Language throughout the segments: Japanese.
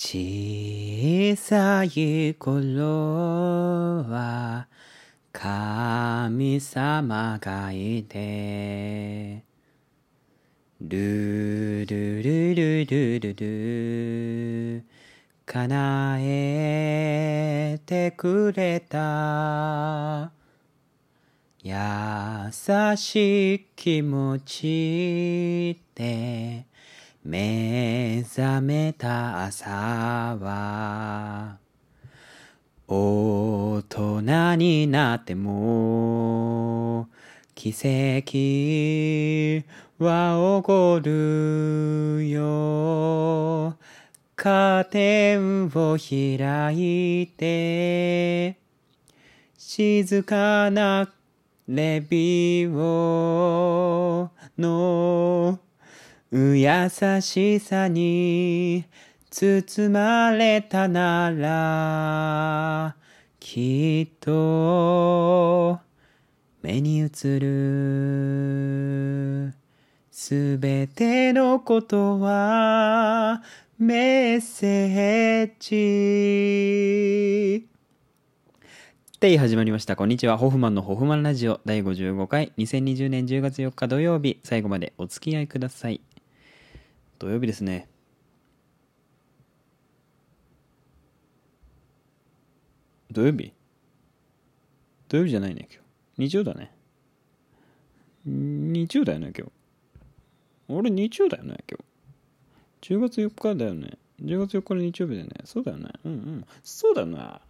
小さい頃は神様がいて。ルルルルルルル叶えてくれた。優しい気持ちで。目覚めた朝は大人になっても奇跡は起こるよ。カーテンを開いて静かなレビューの優しさに包まれたならきっと目に映るすべてのことはメッセージで始まりました。こんにちは。ホフマンのホフマンラジオ第55回2020年10月4日土曜日最後までお付き合いください。土曜日ですね。土曜日？土曜日じゃないね、今日。日曜だね。日曜だよね、今日。俺日曜だよね、今日。10月4日だよね。10月4日の日曜日だよね。そうだよね。うんうん。そうだな。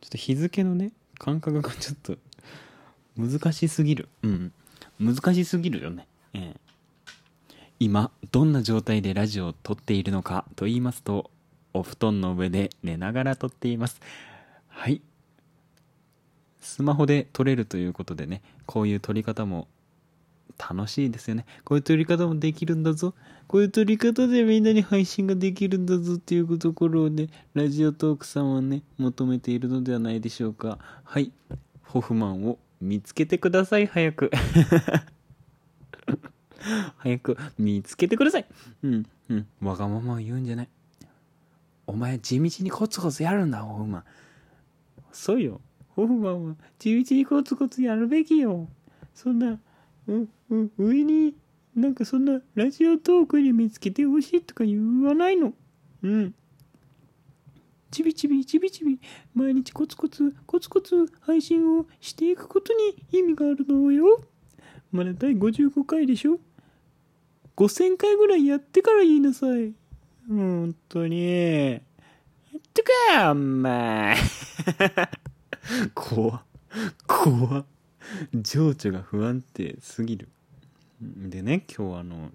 ちょっと日付のね、感覚がちょっと難しすぎる。うん。難しすぎるよね。ええ。今、どんな状態でラジオを撮っているのかと言いますと、お布団の上で寝ながら撮っています。はい。スマホで撮れるということでね、こういう撮り方も楽しいですよね。こういう撮り方もできるんだぞ。こういう撮り方でみんなに配信ができるんだぞっていうところをね、ラジオトークさんはね、求めているのではないでしょうか。はい。ホフマンを見つけてください、早く。早く見つけてください。うん、うん。わがままを言うんじゃない。お前地道にコツコツやるんだ、ホフマン。そうよ。ホフマンは地道にコツコツやるべきよ。そんな、うん、うん、上に、なんかそんなラジオトークに見つけてほしいとか言わないの。うん。ちびちびちびちび毎日コツコツコツコツ配信をしていくことに意味があるのよ。まだ第55回でしょ？5000回ぐらいやってから言いなさい。本当に。ってかお前。怖怖情緒が不安定すぎる。でね、今日あの、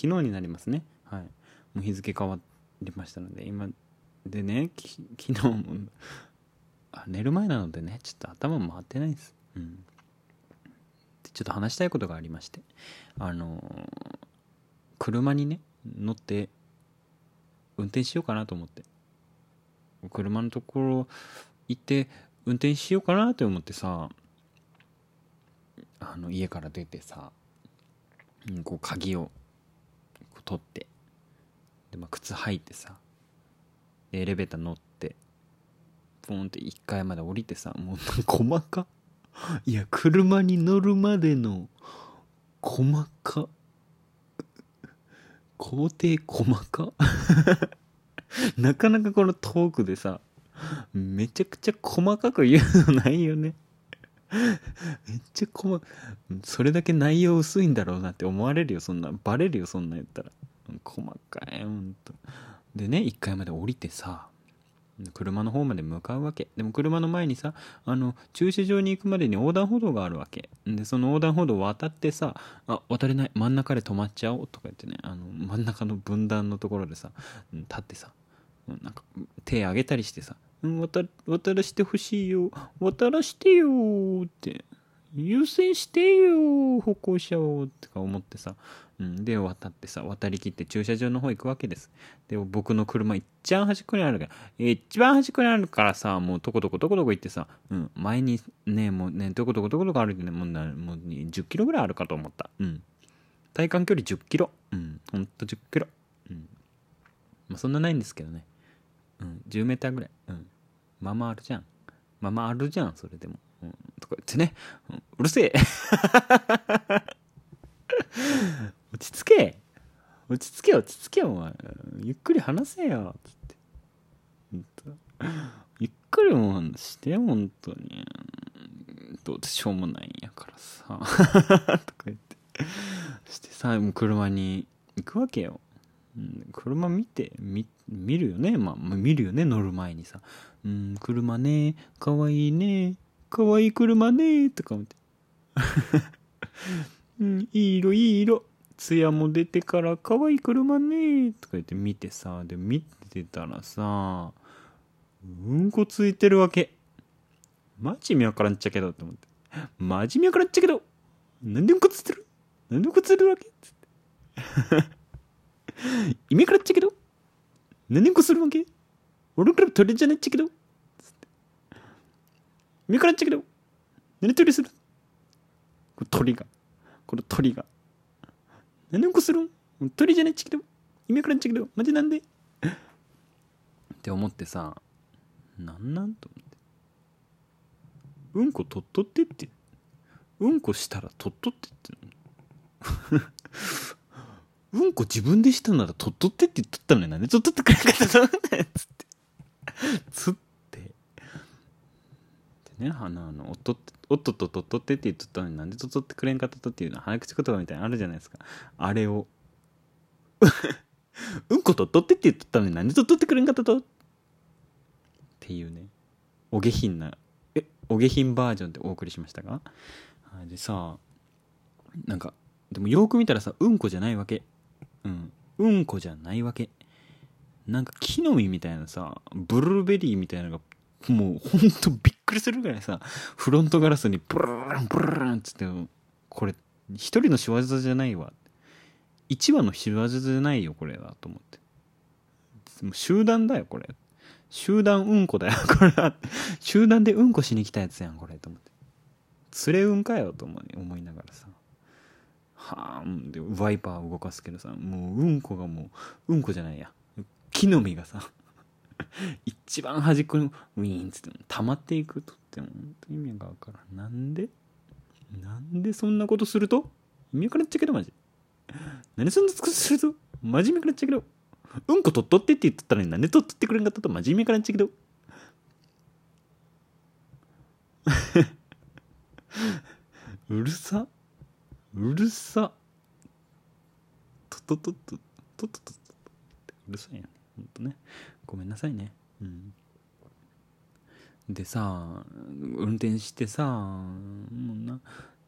昨日になりますね。はい。もう日付変わりましたので、今、でね、昨日も、あ寝る前なのでね、ちょっと頭回ってないです。うん。ちょっと話したいことがありまして、あの車にね乗って運転しようかなと思って。車のところ行って運転しようかなと思ってさあの家から出てさこう鍵を取ってで、まあ、靴履いてさエレベーター乗ってポンって1階まで降りてさもう細かいや車に乗るまでの細か工程細か？なかなかこのトークでさ、めちゃくちゃ細かく言うのないよねめっちゃ細それだけ内容薄いんだろうなって思われるよ、そんな。バレるよ、そんなん言ったら。細かい、ほんと。でね、1階まで降りてさ、車の方まで向かうわけ。でも車の前にさあの駐車場に行くまでに横断歩道があるわけ。でその横断歩道を渡ってさあ渡れない。真ん中で止まっちゃおうとか言ってね。あの真ん中の分断のところでさ立ってさなんか手上げたりしてさ「渡渡らしてほしいよ。渡らしてよ」って。優先してよ歩行者を。ってか思ってさうん、で渡ってさ渡りきって駐車場の方行くわけです。で僕の車一番端っこにあるから一番端っこにあるからさもうとことことこどこ行ってさ、うん、前にねもうねどことことこどこ歩いてねもうもう10キロぐらいあるかと思った。うん。体感距離10キロ。うん。ほんと10キロ。うん。まあ、そんなないんですけどね。うん。10メーターぐらい。うん。まあまああるじゃん。まあまああるじゃんそれでも、うん、とか言ってね、うん、うるせえ。落ち着け。落ち着け落ち着けお前。ゆっくり話せよつって。ゆっくりも話して本当に。どうせしょうもないんやからさ。とか言って。してさ車に行くわけよ、車見て見見るよね。まあ見るよね乗る前にさ「うん車ねかわいいねかわいい車ね」とか思って「うんいい色いい色。艶も出てからかわい車ね」とか言って見てさで見てたらさうんこついてるわけ。マジ見わからんっちゃけどって思ってマジ見わからんっちゃけどなんでうんこついてる？なんでうんこついてるわけ？つって意味からっちゃけど何うんこするわけ？俺から鳥じゃないっちゃけどつって意味からっちゃけど何鳥する？鳥が。この鳥が。何うんこするん？鳥じゃないっちゃけど意味からんっちゃけどマジなんで？って思ってさなんなんと思って。うんこ取っとってって。うんこしたら取っとってって。うんこ自分でしたなら取っとってって言っとったのになんで取っとってくれなかったの？つってつっね花のおっとっておっとっと取っとってって言っとったのになんで取っとってくれんかったとっていうのは早口言葉みたいなのあるじゃないですか。あれを。うんこ取っとってって言っとったのになんで取っとってくれんかったとっていうね。お下品なえお下品バージョンでお送りしましたがでさなんかでもよく見たらさうんこじゃないわけ。うん。うんこじゃないわけ。なんか木の実みたいなさブルーベリーみたいなのがもうほんとびっくりするぐらいさフロントガラスにブルーンブルーンっつってこれ一人の仕業じゃないわ。一話の仕業じゃないよこれだと思って。集団だよこれ。集団うんこだよ これは。集団でうんこしに来たやつやんこれと思って。連れうんかよと思い思いながらさ。はあでワイパー動かすけどさもううんこがもううんこじゃないや。木の実がさ。一番端っこにウィーンっつって溜まっていくとっても本当意味がわからん。なんで？なんでそんなことすると？意味わからっちゃけどマジ。何そんなことすると？真面目からっちゃけど。うんこ取っとってって言っとったのになんで取っとってくれんかったと？真面目からっちゃけど。うるさ？うるさ？ととととととととうるさいよねほんとねごめんなさいね。うん。でさ運転してさもうな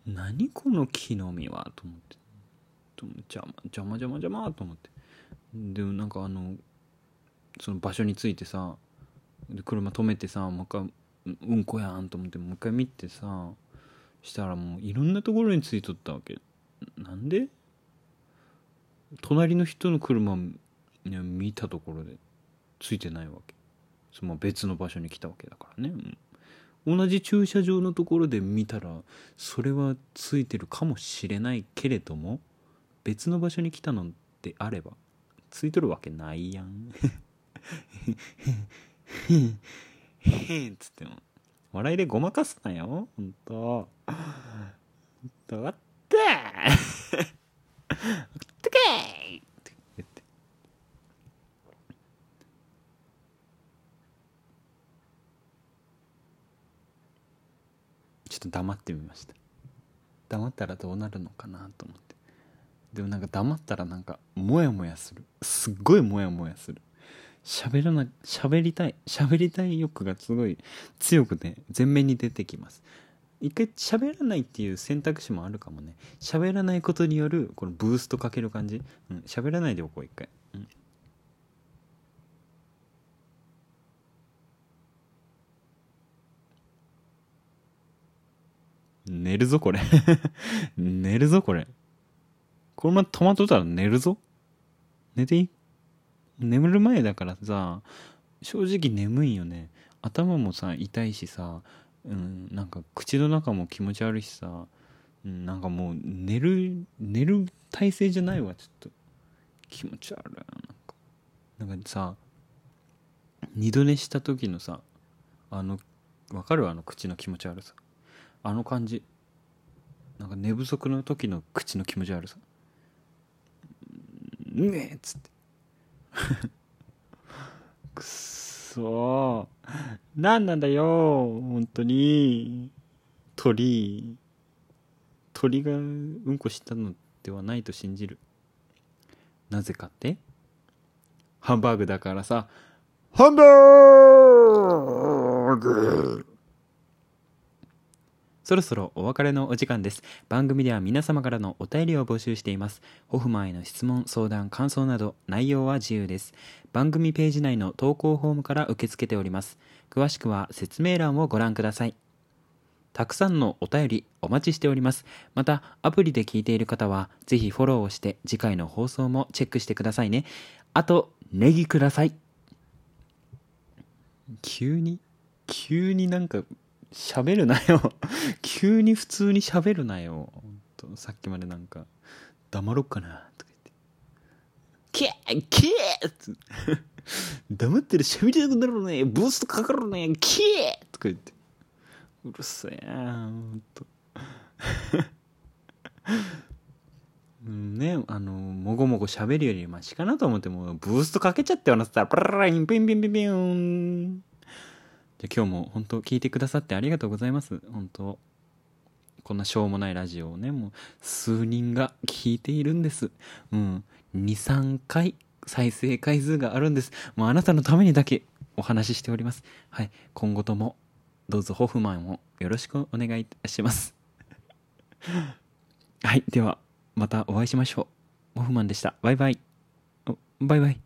何この木の実はと思って。邪魔邪魔邪魔邪魔と思って。でもなんかあのその場所に着いてさ車止めてさもう一回うんこやんと思ってもう一回見てさしたらもういろんなところについとったわけなんで隣の人の車見たところでついてないわけ。その別の場所に来たわけだからね、うん、同じ駐車場のところで見たらそれはついてるかもしれないけれども別の場所に来たのであればついとるわけないやん。へんつっても笑いでごまかすなよほんとだってってけーって言ちょっと黙ってみました。黙ったらどうなるのかなと思って。でもなんか黙ったらなんかモヤモヤする。すっごいモヤモヤする。喋らな喋りたい喋りたい欲がすごい強くね前面に出てきます。一回喋らないっていう選択肢もあるかもね。喋らないことによるこのブーストかける感じ。うん喋らないでおこう一回。寝るぞこれ。寝るぞこれ。このまま止まっとったら寝るぞ。寝ていい？眠る前だからさ正直眠いよね。頭もさ痛いしさうん、なんか口の中も気持ち悪いしさ、うん、なんかもう寝る寝る体勢じゃないわちょっと。気持ち悪いなんか。ななんかさ二度寝した時のさあのわかる？あの口の気持ち悪さ。あの感じ。なんか寝不足の時の口の気持ち悪さ。うめえ。っつって。くっそー。何なんだよ本当に。鳥。鳥がうんこしたのではないと信じる。なぜかって？ハンバーグだからさ。ハンバーグそろそろお別れのお時間です。番組では皆様からのお便りを募集しています。ホフマンへの質問、相談、感想など内容は自由です。番組ページ内の投稿フォームから受け付けております。詳しくは説明欄をご覧ください。たくさんのお便りお待ちしております。また、アプリで聞いている方は、ぜひフォローをして次回の放送もチェックしてくださいね。あと、ネギください。急に急になんか喋るなよ。急に普通に喋るなよ。さっきまでなんか黙ろっかな。とか言って。キェーキェーつ 黙ってる喋りたくなるね。ブーストかかるね。キェーとか言って。うるせえなほんと。う んねあのもごもご喋るよりマシかなと思ってもうブーストかけちゃってよなっつったらプララインピンピンピンピンじゃ今日も本当聞いてくださってありがとうございます。本当こんなしょうもないラジオをねもう数人が聞いているんです。うん。23回再生回数があるんです。もうあなたのためにだけお話ししております。はい。今後ともどうぞホフマンをよろしくお願いいたします。はい。ではまたお会いしましょう。ホフマンでした。バイバイ。バイバイ。